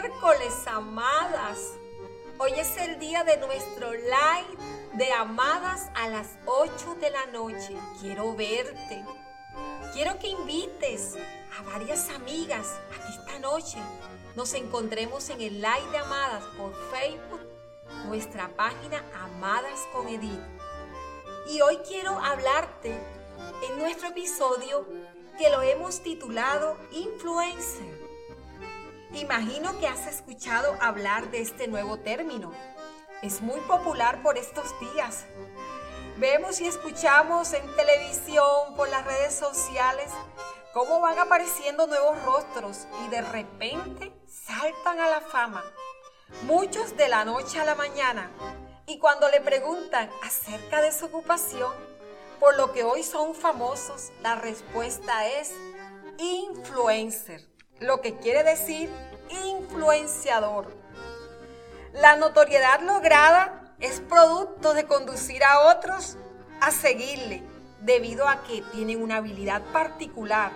miércoles, amadas. Hoy es el día de nuestro live de amadas a las 8 de la noche. Quiero verte. Quiero que invites a varias amigas a esta noche nos encontremos en el live de amadas por Facebook, nuestra página Amadas con Edith. Y hoy quiero hablarte en nuestro episodio que lo hemos titulado Influencer. Imagino que has escuchado hablar de este nuevo término. Es muy popular por estos días. Vemos y escuchamos en televisión, por las redes sociales, cómo van apareciendo nuevos rostros y de repente saltan a la fama. Muchos de la noche a la mañana. Y cuando le preguntan acerca de su ocupación, por lo que hoy son famosos, la respuesta es influencer lo que quiere decir influenciador. La notoriedad lograda es producto de conducir a otros a seguirle debido a que tienen una habilidad particular.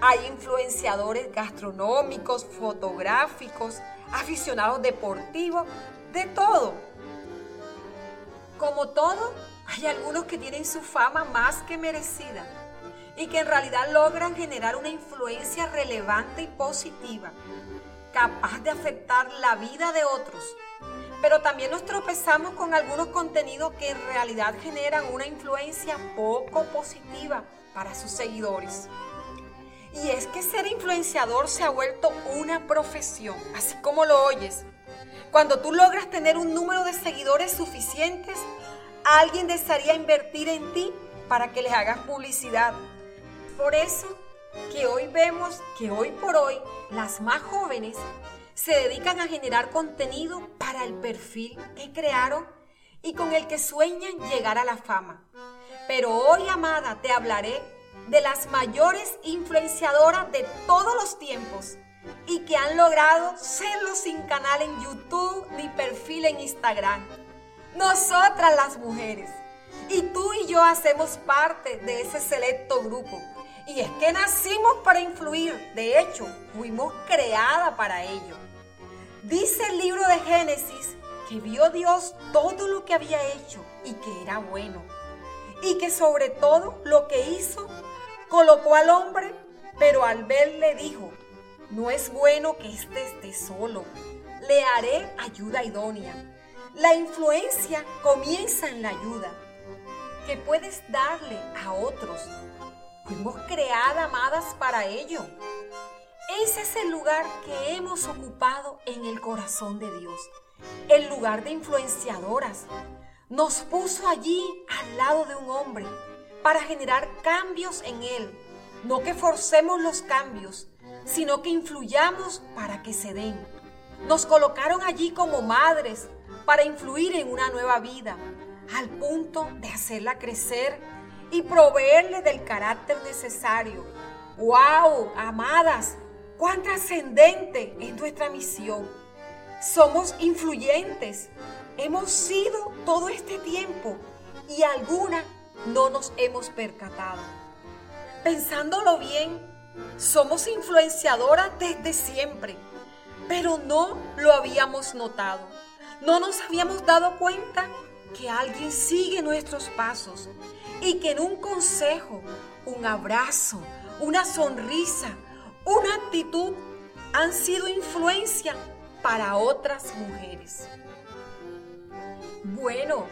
Hay influenciadores gastronómicos, fotográficos, aficionados deportivos, de todo. Como todo, hay algunos que tienen su fama más que merecida y que en realidad logran generar una influencia relevante y positiva, capaz de afectar la vida de otros. Pero también nos tropezamos con algunos contenidos que en realidad generan una influencia poco positiva para sus seguidores. Y es que ser influenciador se ha vuelto una profesión, así como lo oyes. Cuando tú logras tener un número de seguidores suficientes, alguien desearía invertir en ti para que les hagas publicidad por eso que hoy vemos que hoy por hoy las más jóvenes se dedican a generar contenido para el perfil que crearon y con el que sueñan llegar a la fama. Pero hoy, amada, te hablaré de las mayores influenciadoras de todos los tiempos y que han logrado serlo sin canal en YouTube ni perfil en Instagram. Nosotras las mujeres. Y tú y yo hacemos parte de ese selecto grupo y es que nacimos para influir, de hecho, fuimos creadas para ello. Dice el libro de Génesis que vio Dios todo lo que había hecho y que era bueno. Y que sobre todo lo que hizo, colocó al hombre, pero al verle dijo, no es bueno que éste esté solo, le haré ayuda idónea. La influencia comienza en la ayuda que puedes darle a otros Fuimos creadas, amadas, para ello. Ese es el lugar que hemos ocupado en el corazón de Dios, el lugar de influenciadoras. Nos puso allí al lado de un hombre para generar cambios en él. No que forcemos los cambios, sino que influyamos para que se den. Nos colocaron allí como madres para influir en una nueva vida, al punto de hacerla crecer y proveerle del carácter necesario. ¡Wow! Amadas, cuán trascendente es nuestra misión. Somos influyentes. Hemos sido todo este tiempo y alguna no nos hemos percatado. Pensándolo bien, somos influenciadoras desde siempre, pero no lo habíamos notado. No nos habíamos dado cuenta que alguien sigue nuestros pasos y que en un consejo, un abrazo, una sonrisa, una actitud han sido influencia para otras mujeres. Bueno,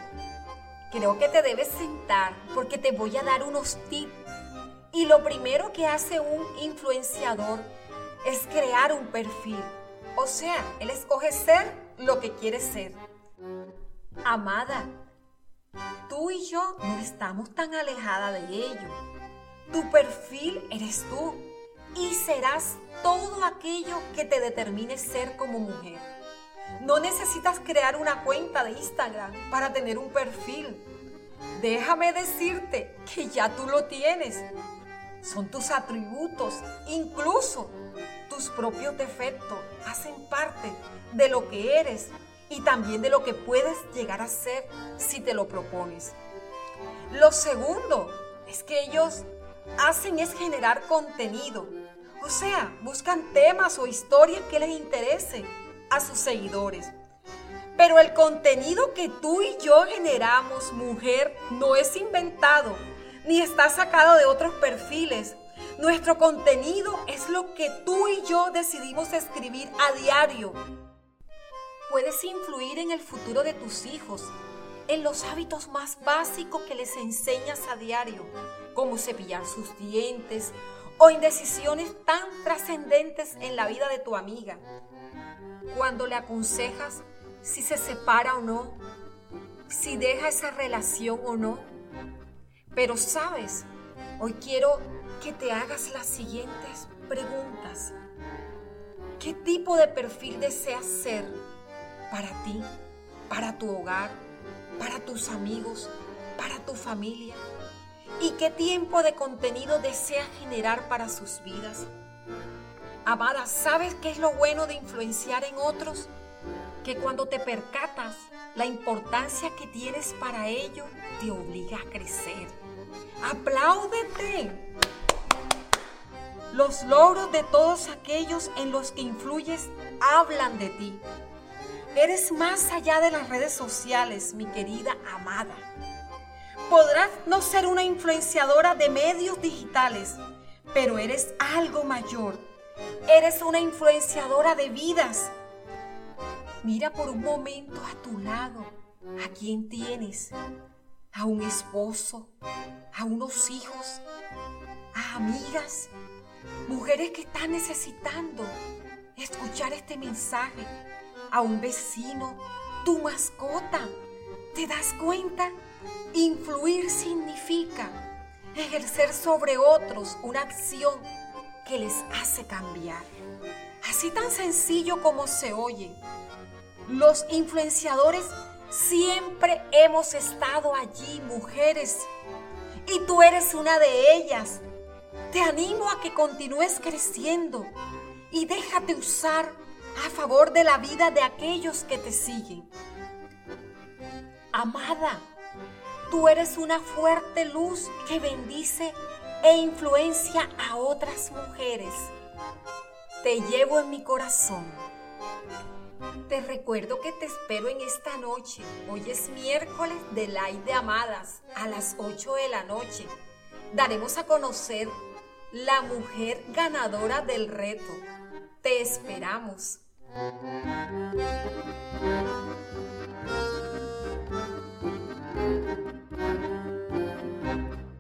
creo que te debes sentar porque te voy a dar unos tips. Y lo primero que hace un influenciador es crear un perfil. O sea, él escoge ser lo que quiere ser. Amada, Tú y yo no estamos tan alejadas de ello. Tu perfil eres tú y serás todo aquello que te determine ser como mujer. No necesitas crear una cuenta de Instagram para tener un perfil. Déjame decirte que ya tú lo tienes. Son tus atributos, incluso tus propios defectos, hacen parte de lo que eres y también de lo que puedes llegar a ser si te lo propones. Lo segundo es que ellos hacen es generar contenido, O sea, buscan temas o historias que les interesen a sus seguidores. Pero el contenido que tú y yo generamos, mujer, no es inventado, ni está sacado de otros perfiles. Nuestro contenido es lo que tú y yo decidimos escribir a diario. Puedes influir en el futuro de tus hijos, en los hábitos más básicos que les enseñas a diario, como cepillar sus dientes o en decisiones tan trascendentes en la vida de tu amiga. Cuando le aconsejas si se separa o no, si deja esa relación o no. Pero sabes, hoy quiero que te hagas las siguientes preguntas. ¿Qué tipo de perfil deseas ser para ti, para tu hogar, para tus amigos, para tu familia? ¿Y qué tiempo de contenido deseas generar para sus vidas? Amada, ¿sabes qué es lo bueno de influenciar en otros? Que cuando te percatas la importancia que tienes para ello, te obliga a crecer. Apláudete. Los logros de todos aquellos en los que influyes hablan de ti. Eres más allá de las redes sociales, mi querida amada. Podrás no ser una influenciadora de medios digitales, pero eres algo mayor. Eres una influenciadora de vidas. Mira por un momento a tu lado a quién tienes. A un esposo, a unos hijos, a amigas, mujeres que están necesitando escuchar este mensaje, a un vecino, tu mascota. ¿Te das cuenta? Influir significa ejercer sobre otros una acción que les hace cambiar. Así tan sencillo como se oye. Los influenciadores siempre hemos estado allí, mujeres, y tú eres una de ellas. Te animo a que continúes creciendo y déjate usar a favor de la vida de aquellos que te siguen. Amada, tú eres una fuerte luz que bendice e influencia a otras mujeres. Te llevo en mi corazón. Te recuerdo que te espero en esta noche. Hoy es miércoles de Light de Amadas a las 8 de la noche. Daremos a conocer la mujer ganadora del reto te esperamos.